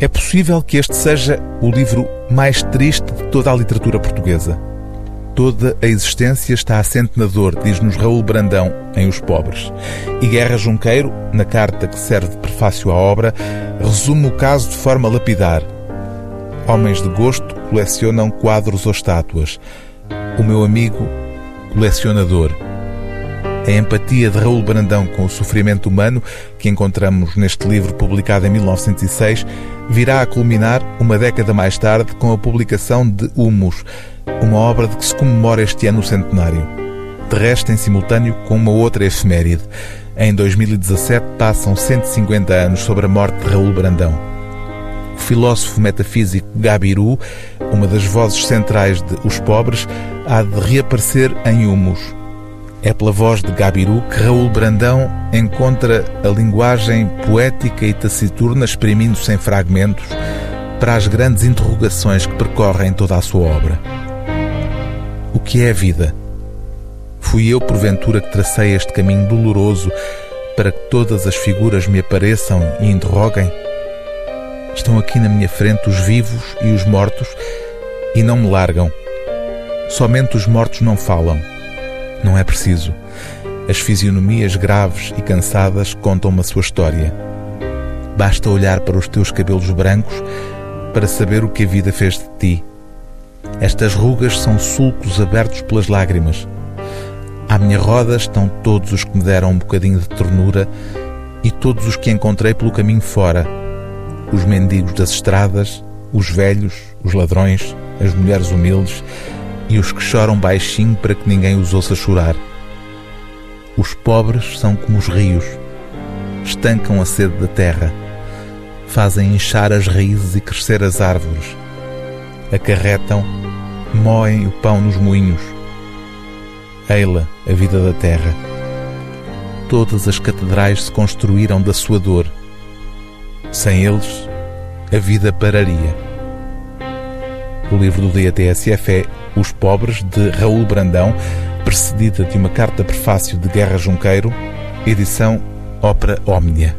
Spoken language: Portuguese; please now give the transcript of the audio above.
É possível que este seja o livro mais triste de toda a literatura portuguesa. Toda a existência está assente na dor, diz-nos Raul Brandão em Os Pobres. E Guerra Junqueiro, na carta que serve de prefácio à obra, resume o caso de forma lapidar. Homens de gosto colecionam quadros ou estátuas. O meu amigo, colecionador. A empatia de Raul Brandão com o sofrimento humano, que encontramos neste livro publicado em 1906, virá a culminar uma década mais tarde com a publicação de Humus, uma obra de que se comemora este ano o centenário. De resto, em simultâneo com uma outra efeméride. Em 2017 passam 150 anos sobre a morte de Raul Brandão. O filósofo metafísico Gabiru, uma das vozes centrais de Os Pobres, há de reaparecer em Humus é pela voz de Gabiru que Raul Brandão encontra a linguagem poética e taciturna exprimindo-se em fragmentos para as grandes interrogações que percorrem toda a sua obra. O que é a vida? Fui eu, porventura, que tracei este caminho doloroso para que todas as figuras me apareçam e interroguem? Estão aqui na minha frente os vivos e os mortos e não me largam. Somente os mortos não falam não é preciso. As fisionomias graves e cansadas contam-me a sua história. Basta olhar para os teus cabelos brancos para saber o que a vida fez de ti. Estas rugas são sulcos abertos pelas lágrimas. À minha roda estão todos os que me deram um bocadinho de ternura e todos os que encontrei pelo caminho fora. Os mendigos das estradas, os velhos, os ladrões, as mulheres humildes, e os que choram baixinho para que ninguém os ouça chorar. Os pobres são como os rios, estancam a sede da terra, fazem inchar as raízes e crescer as árvores, acarretam, moem o pão nos moinhos. Eila a vida da terra. Todas as catedrais se construíram da sua dor. Sem eles, a vida pararia. O livro do dia TSF é os Pobres, de Raul Brandão, precedida de uma carta prefácio de Guerra Junqueiro, edição Ópera Omnia.